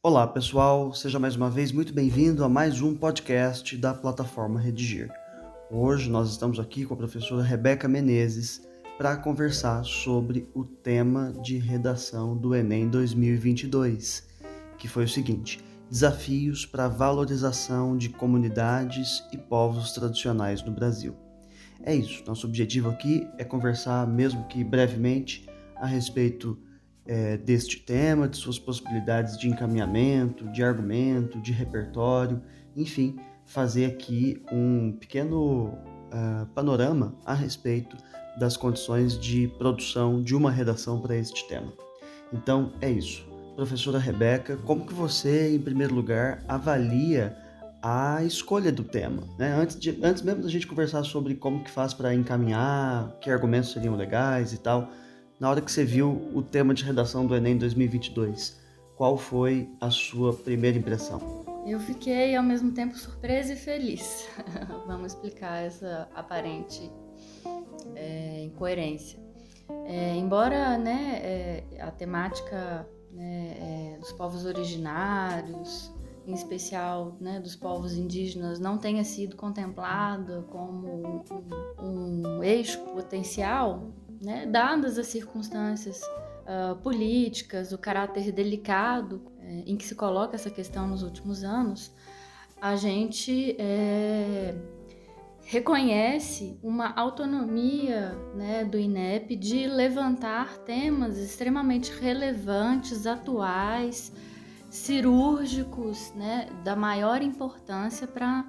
Olá, pessoal, seja mais uma vez muito bem-vindo a mais um podcast da plataforma Redigir. Hoje nós estamos aqui com a professora Rebeca Menezes para conversar sobre o tema de redação do Enem 2022, que foi o seguinte: Desafios para a valorização de comunidades e povos tradicionais no Brasil. É isso, nosso objetivo aqui é conversar, mesmo que brevemente, a respeito é, deste tema, de suas possibilidades de encaminhamento, de argumento, de repertório, enfim, fazer aqui um pequeno uh, panorama a respeito das condições de produção de uma redação para este tema. Então é isso. Professora Rebeca, como que você, em primeiro lugar, avalia a escolha do tema? Né? Antes, de, antes mesmo da gente conversar sobre como que faz para encaminhar, que argumentos seriam legais e tal, na hora que você viu o tema de redação do Enem 2022, qual foi a sua primeira impressão? Eu fiquei ao mesmo tempo surpresa e feliz. Vamos explicar essa aparente é, incoerência. É, embora né, é, a temática né, é, dos povos originários, em especial né, dos povos indígenas, não tenha sido contemplada como um, um eixo potencial né, dadas as circunstâncias uh, políticas, o caráter delicado é, em que se coloca essa questão nos últimos anos, a gente é, reconhece uma autonomia né, do INEP de levantar temas extremamente relevantes, atuais, cirúrgicos, né, da maior importância para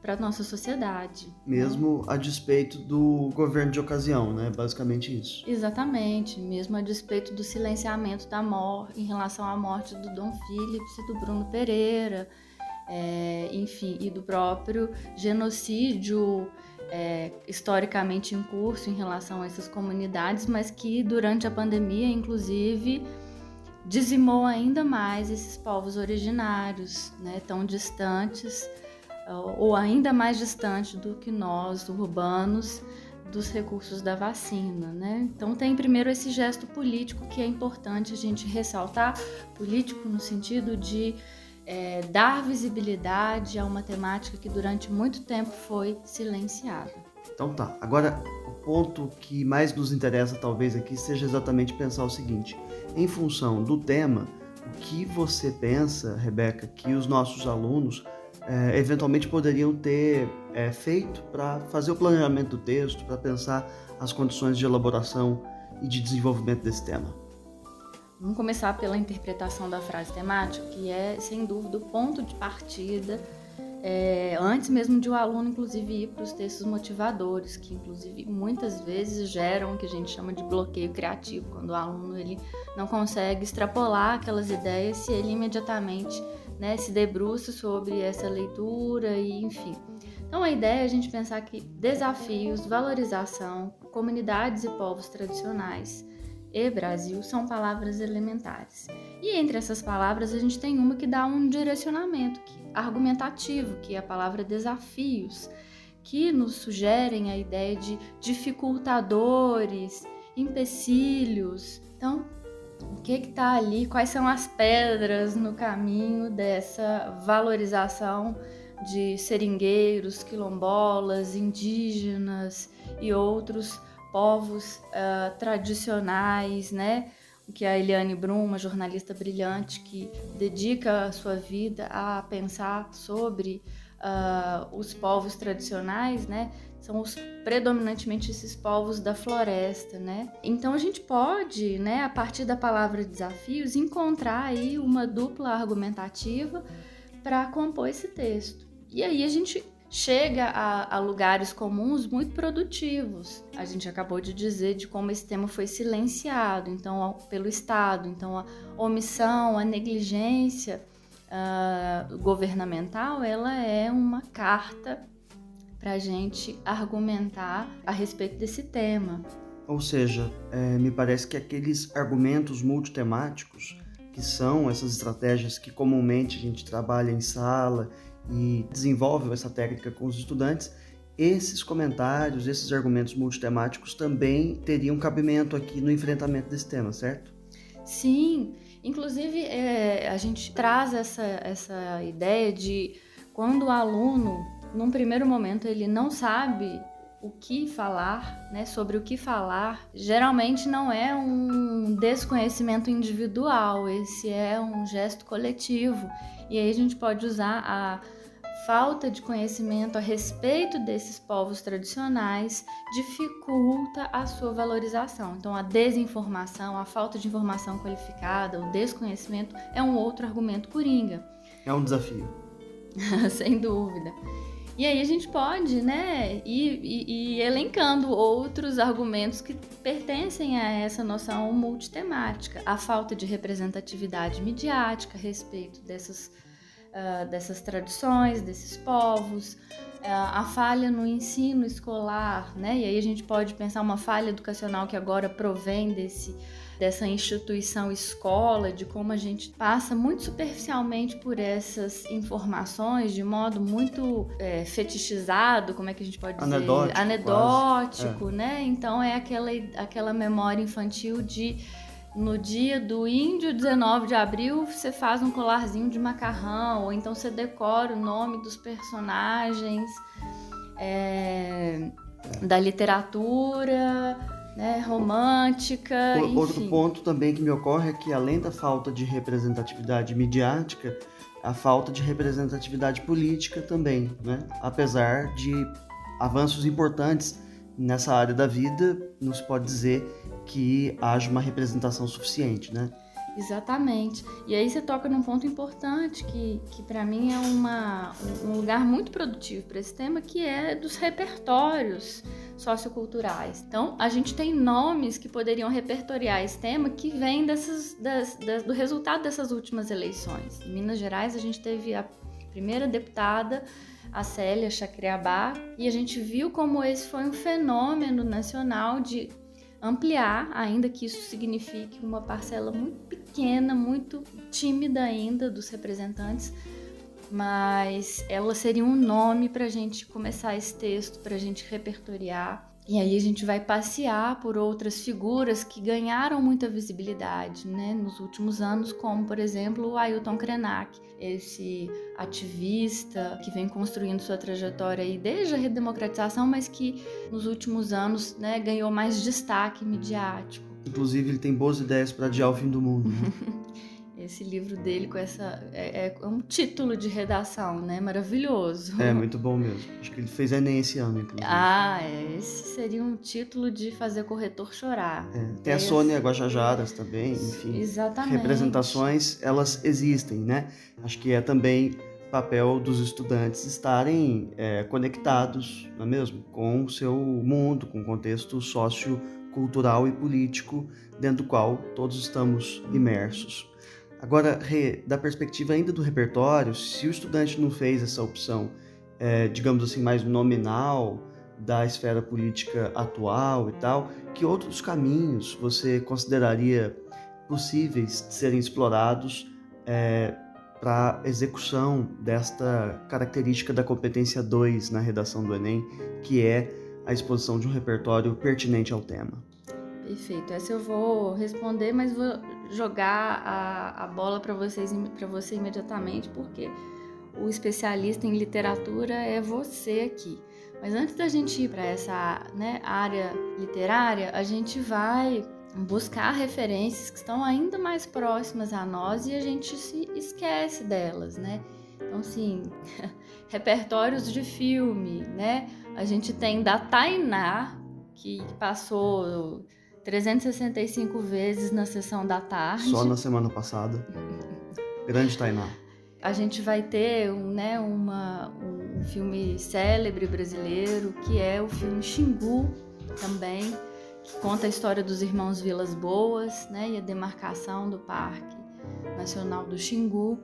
para nossa sociedade. Né? Mesmo né? a despeito do governo de ocasião, né? Basicamente isso. Exatamente, mesmo a despeito do silenciamento da morte em relação à morte do Dom Phillips e do Bruno Pereira, é, enfim, e do próprio genocídio é, historicamente em curso em relação a essas comunidades, mas que durante a pandemia, inclusive, dizimou ainda mais esses povos originários, né, tão distantes ou ainda mais distante do que nós, urbanos, dos recursos da vacina, né? Então tem primeiro esse gesto político que é importante a gente ressaltar, político no sentido de é, dar visibilidade a uma temática que durante muito tempo foi silenciada. Então tá. Agora o ponto que mais nos interessa talvez aqui seja exatamente pensar o seguinte: em função do tema, o que você pensa, Rebeca, que os nossos alunos é, eventualmente poderiam ter é, feito para fazer o planejamento do texto, para pensar as condições de elaboração e de desenvolvimento desse tema? Vamos começar pela interpretação da frase temática, que é, sem dúvida, o ponto de partida, é, antes mesmo de o aluno, inclusive, ir para os textos motivadores, que, inclusive, muitas vezes geram o que a gente chama de bloqueio criativo, quando o aluno ele não consegue extrapolar aquelas ideias se ele imediatamente né, se debruça sobre essa leitura e enfim. Então a ideia é a gente pensar que desafios, valorização, comunidades e povos tradicionais e Brasil são palavras elementares. E entre essas palavras a gente tem uma que dá um direcionamento argumentativo, que é a palavra desafios, que nos sugerem a ideia de dificultadores, empecilhos. Então, o que está ali, quais são as pedras no caminho dessa valorização de seringueiros, quilombolas, indígenas e outros povos uh, tradicionais, né? Que a Eliane Brum, uma jornalista brilhante que dedica a sua vida a pensar sobre uh, os povos tradicionais, né? São os predominantemente esses povos da floresta, né? Então a gente pode, né, a partir da palavra desafios, encontrar aí uma dupla argumentativa para compor esse texto. E aí a gente chega a, a, lugares comuns muito produtivos. A gente acabou de dizer de como esse tema foi silenciado, então pelo Estado, então a omissão, a negligência uh, governamental, ela é uma carta para a gente argumentar a respeito desse tema. Ou seja, é, me parece que aqueles argumentos multitemáticos, que são essas estratégias que comumente a gente trabalha em sala e desenvolve essa técnica com os estudantes, esses comentários, esses argumentos multitemáticos também teriam cabimento aqui no enfrentamento desse tema, certo? Sim, Inclusive, é, a gente traz essa, essa ideia de quando o aluno, num primeiro momento, ele não sabe o que falar, né, sobre o que falar, geralmente não é um desconhecimento individual, esse é um gesto coletivo. E aí a gente pode usar a falta de conhecimento a respeito desses povos tradicionais dificulta a sua valorização. Então, a desinformação, a falta de informação qualificada, o desconhecimento é um outro argumento coringa. É um desafio. Sem dúvida. E aí a gente pode, né, ir, ir, ir, elencando outros argumentos que pertencem a essa noção multitemática. A falta de representatividade midiática a respeito dessas, uh, dessas tradições, desses povos, uh, a falha no ensino escolar, né, e aí a gente pode pensar uma falha educacional que agora provém desse dessa instituição escola, de como a gente passa muito superficialmente por essas informações de modo muito é, fetichizado, como é que a gente pode dizer? Anedótico. Anedótico, é. né? Então é aquela, aquela memória infantil de no dia do índio 19 de abril você faz um colarzinho de macarrão, ou então você decora o nome dos personagens é, da literatura né, romântica. O, outro ponto também que me ocorre é que, além da falta de representatividade midiática, a falta de representatividade política também, né? apesar de avanços importantes nessa área da vida, não se pode dizer que haja uma representação suficiente, né? Exatamente. E aí você toca num ponto importante que, que para mim é uma, um lugar muito produtivo para esse tema, que é dos repertórios socioculturais. Então, a gente tem nomes que poderiam repertoriar esse tema que vêm dessas, das, das, do resultado dessas últimas eleições. Em Minas Gerais, a gente teve a primeira deputada, a Célia Chacriabá, e a gente viu como esse foi um fenômeno nacional de ampliar, ainda que isso signifique uma parcela muito pequena, muito tímida ainda dos representantes, mas ela seria um nome para a gente começar esse texto, para a gente repertoriar. E aí a gente vai passear por outras figuras que ganharam muita visibilidade né, nos últimos anos, como por exemplo o Ailton Krenak, esse ativista que vem construindo sua trajetória aí desde a redemocratização, mas que nos últimos anos né, ganhou mais destaque midiático. Inclusive ele tem boas ideias para adiar o fim do mundo. Né? esse livro dele com essa. É, é, um título de redação, né? Maravilhoso. É, muito bom mesmo. Acho que ele fez Enem esse ano, inclusive. Ah, é. Esse seria um título de fazer corretor chorar. É. Tem a Sônia Guajajaras também, enfim. Exatamente. Representações, elas existem, né? Acho que é também papel dos estudantes estarem é, conectados, não é mesmo? Com o seu mundo, com o contexto sociocultural e político dentro do qual todos estamos imersos. Agora, da perspectiva ainda do repertório, se o estudante não fez essa opção, é, digamos assim, mais nominal da esfera política atual e tal, que outros caminhos você consideraria possíveis de serem explorados é, para execução desta característica da competência 2 na redação do Enem, que é a exposição de um repertório pertinente ao tema? Perfeito. Essa eu vou responder, mas vou jogar a, a bola para vocês para você imediatamente, porque o especialista em literatura é você aqui. Mas antes da gente ir para essa né, área literária, a gente vai buscar referências que estão ainda mais próximas a nós e a gente se esquece delas, né? Então, assim, repertórios de filme, né? A gente tem da Tainá, que passou 365 vezes na sessão da tarde. Só na semana passada. Grande Tainá. A gente vai ter um, né, uma, um filme célebre brasileiro, que é o filme Xingu, também, que conta a história dos irmãos Vilas Boas né, e a demarcação do Parque Nacional do Xingu.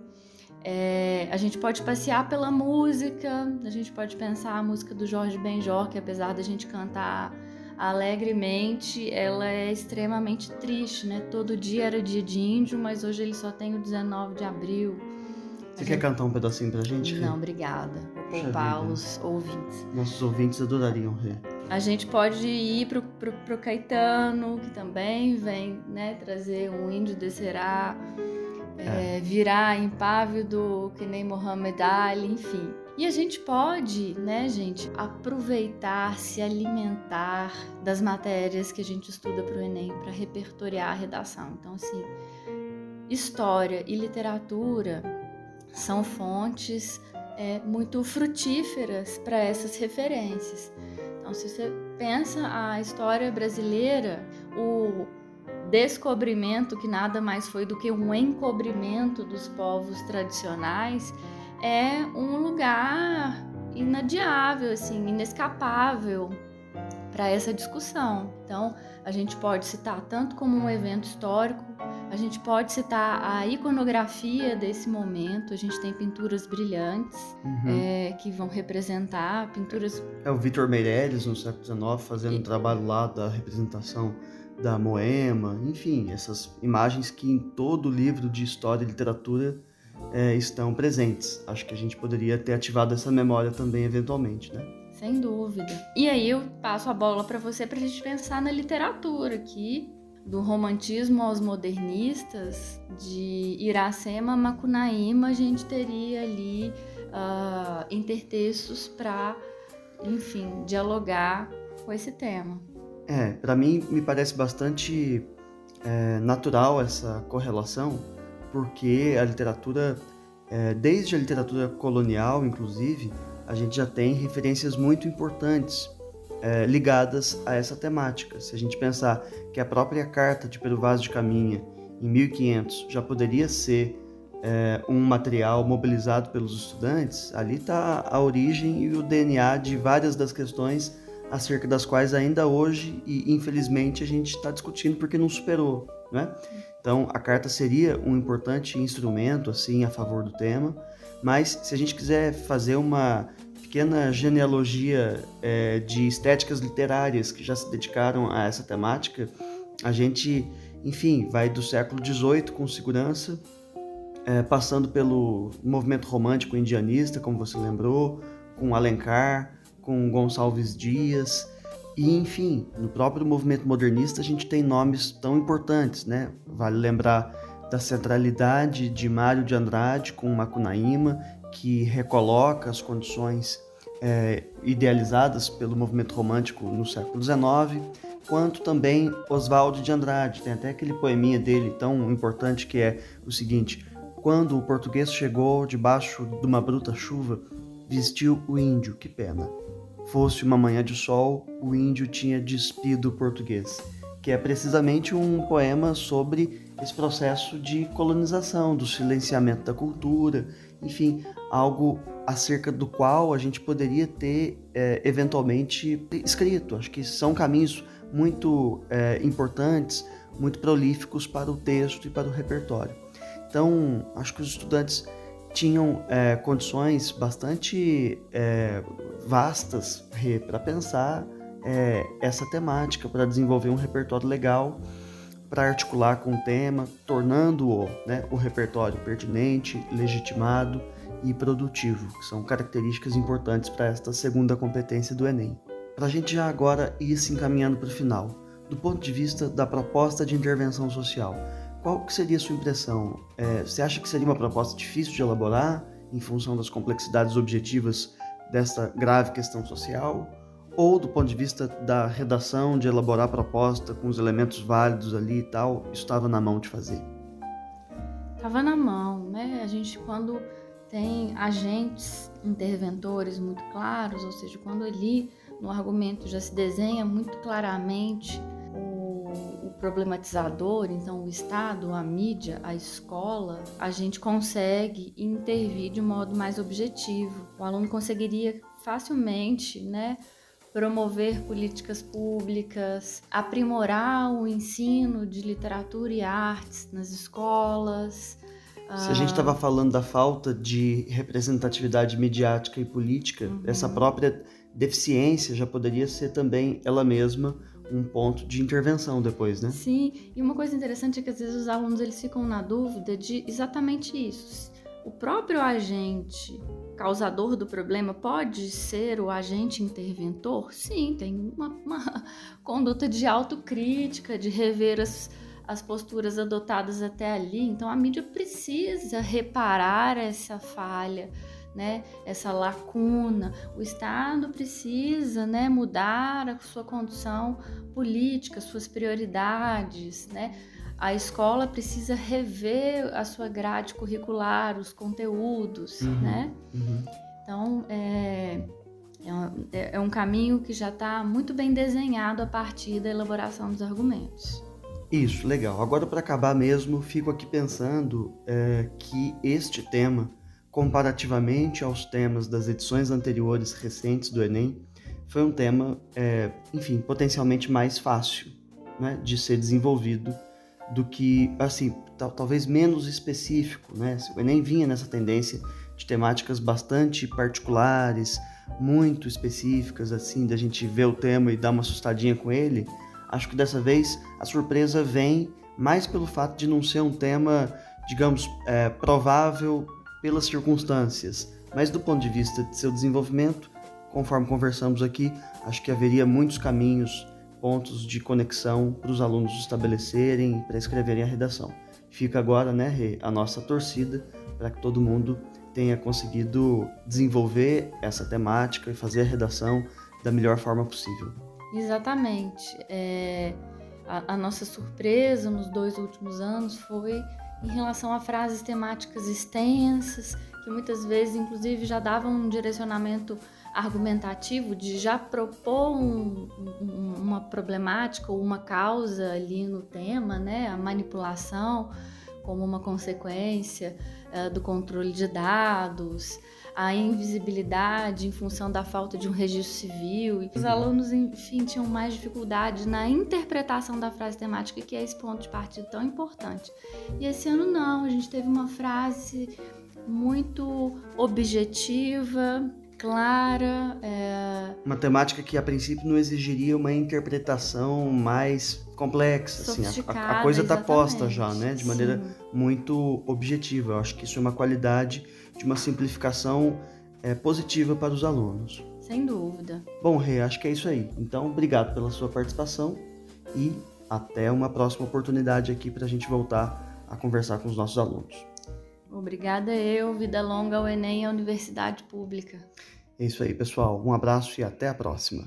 É, a gente pode passear pela música, a gente pode pensar a música do Jorge Benjor, que apesar da gente cantar alegremente, ela é extremamente triste, né? Todo dia era dia de índio, mas hoje ele só tem o 19 de abril. Você a quer gente... cantar um pedacinho pra gente? Não, obrigada. Vou poupar os ouvintes. Nossos ouvintes adorariam ver. A gente pode ir pro, pro, pro Caetano, que também vem né, trazer um índio descerá, é. É, virar impávido que nem Mohamed Ali, enfim. E a gente pode, né, gente, aproveitar, se alimentar das matérias que a gente estuda para o Enem para repertoriar a redação. Então, assim, história e literatura são fontes é, muito frutíferas para essas referências. Então, se você pensa a história brasileira, o descobrimento, que nada mais foi do que um encobrimento dos povos tradicionais, é um lugar inadiável, assim, inescapável para essa discussão. Então, a gente pode citar tanto como um evento histórico, a gente pode citar a iconografia desse momento. A gente tem pinturas brilhantes uhum. é, que vão representar pinturas. É o Vitor Meirelles no século XIX fazendo e... um trabalho lá da representação da Moema, enfim, essas imagens que em todo livro de história e literatura é, estão presentes. Acho que a gente poderia ter ativado essa memória também eventualmente, né? Sem dúvida. E aí eu passo a bola para você para a gente pensar na literatura, que do romantismo aos modernistas, de Iracema a Macunaíma, a gente teria ali uh, intertextos para, enfim, dialogar com esse tema. É, para mim me parece bastante é, natural essa correlação, porque a literatura, é, desde a literatura colonial, inclusive, a gente já tem referências muito importantes é, ligadas a essa temática. Se a gente pensar que a própria carta de Pero Vaz de Caminha, em 1500, já poderia ser é, um material mobilizado pelos estudantes, ali está a origem e o DNA de várias das questões acerca das quais ainda hoje e infelizmente a gente está discutindo porque não superou, né? Então, a carta seria um importante instrumento, assim, a favor do tema, mas se a gente quiser fazer uma pequena genealogia é, de estéticas literárias que já se dedicaram a essa temática, a gente, enfim, vai do século XVIII com segurança, é, passando pelo movimento romântico indianista, como você lembrou, com Alencar, com Gonçalves Dias, e, enfim, no próprio movimento modernista a gente tem nomes tão importantes, né? Vale lembrar da centralidade de Mário de Andrade com Macunaíma, que recoloca as condições é, idealizadas pelo movimento romântico no século XIX, quanto também Oswald de Andrade. Tem até aquele poeminha dele tão importante que é o seguinte: Quando o português chegou debaixo de uma bruta chuva, vestiu o índio, que pena. Fosse uma manhã de sol, o índio tinha despido o português, que é precisamente um poema sobre esse processo de colonização, do silenciamento da cultura, enfim, algo acerca do qual a gente poderia ter é, eventualmente escrito. Acho que são caminhos muito é, importantes, muito prolíficos para o texto e para o repertório. Então, acho que os estudantes tinham é, condições bastante é, vastas para pensar é, essa temática, para desenvolver um repertório legal, para articular com o tema, tornando-o né, o repertório pertinente, legitimado e produtivo, que são características importantes para esta segunda competência do Enem. Para a gente já agora ir se encaminhando para o final, do ponto de vista da proposta de intervenção social, qual seria a sua impressão? É, você acha que seria uma proposta difícil de elaborar em função das complexidades objetivas dessa grave questão social? Ou do ponto de vista da redação, de elaborar a proposta com os elementos válidos ali e tal, estava na mão de fazer? Estava na mão, né? A gente quando tem agentes interventores muito claros, ou seja, quando ali no argumento já se desenha muito claramente problematizador, então o Estado, a mídia, a escola, a gente consegue intervir de modo mais objetivo. O aluno conseguiria facilmente, né, promover políticas públicas, aprimorar o ensino de literatura e artes nas escolas. Se a gente estava ah, falando da falta de representatividade midiática e política, uhum. essa própria deficiência já poderia ser também ela mesma um ponto de intervenção depois, né? Sim, e uma coisa interessante é que às vezes os alunos eles ficam na dúvida de exatamente isso. o próprio agente causador do problema pode ser o agente interventor? Sim, tem uma, uma conduta de autocrítica, de rever as, as posturas adotadas até ali. Então a mídia precisa reparar essa falha, né, essa lacuna. O Estado precisa né, mudar a sua condução política, suas prioridades, né? A escola precisa rever a sua grade curricular, os conteúdos, uhum, né? Uhum. Então, é, é, é um caminho que já está muito bem desenhado a partir da elaboração dos argumentos. Isso, legal. Agora, para acabar mesmo, fico aqui pensando é, que este tema, comparativamente aos temas das edições anteriores recentes do Enem, foi um tema, é, enfim, potencialmente mais fácil né, de ser desenvolvido do que, assim, talvez menos específico, né? O Enem vinha nessa tendência de temáticas bastante particulares, muito específicas, assim, da gente ver o tema e dar uma assustadinha com ele. Acho que dessa vez a surpresa vem mais pelo fato de não ser um tema, digamos, é, provável pelas circunstâncias, mas do ponto de vista de seu desenvolvimento, conforme conversamos aqui, acho que haveria muitos caminhos pontos de conexão para os alunos estabelecerem para escreverem a redação. Fica agora, né, Rê, a nossa torcida para que todo mundo tenha conseguido desenvolver essa temática e fazer a redação da melhor forma possível. Exatamente. É, a, a nossa surpresa nos dois últimos anos foi em relação a frases temáticas extensas, que muitas vezes, inclusive, já davam um direcionamento argumentativo de já propor um, um, uma problemática ou uma causa ali no tema, né? A manipulação como uma consequência uh, do controle de dados, a invisibilidade em função da falta de um registro civil. Os alunos, enfim, tinham mais dificuldade na interpretação da frase temática, que é esse ponto de partida tão importante. E esse ano não, a gente teve uma frase muito objetiva, clara. É... Uma temática que a princípio não exigiria uma interpretação mais complexa. Assim, a, a coisa está posta já, né? De maneira Sim. muito objetiva. Eu acho que isso é uma qualidade de uma simplificação é, positiva para os alunos. Sem dúvida. Bom, Rê, acho que é isso aí. Então, obrigado pela sua participação e até uma próxima oportunidade aqui para a gente voltar a conversar com os nossos alunos. Obrigada eu, vida longa ao Enem e à Universidade Pública. É isso aí, pessoal. Um abraço e até a próxima.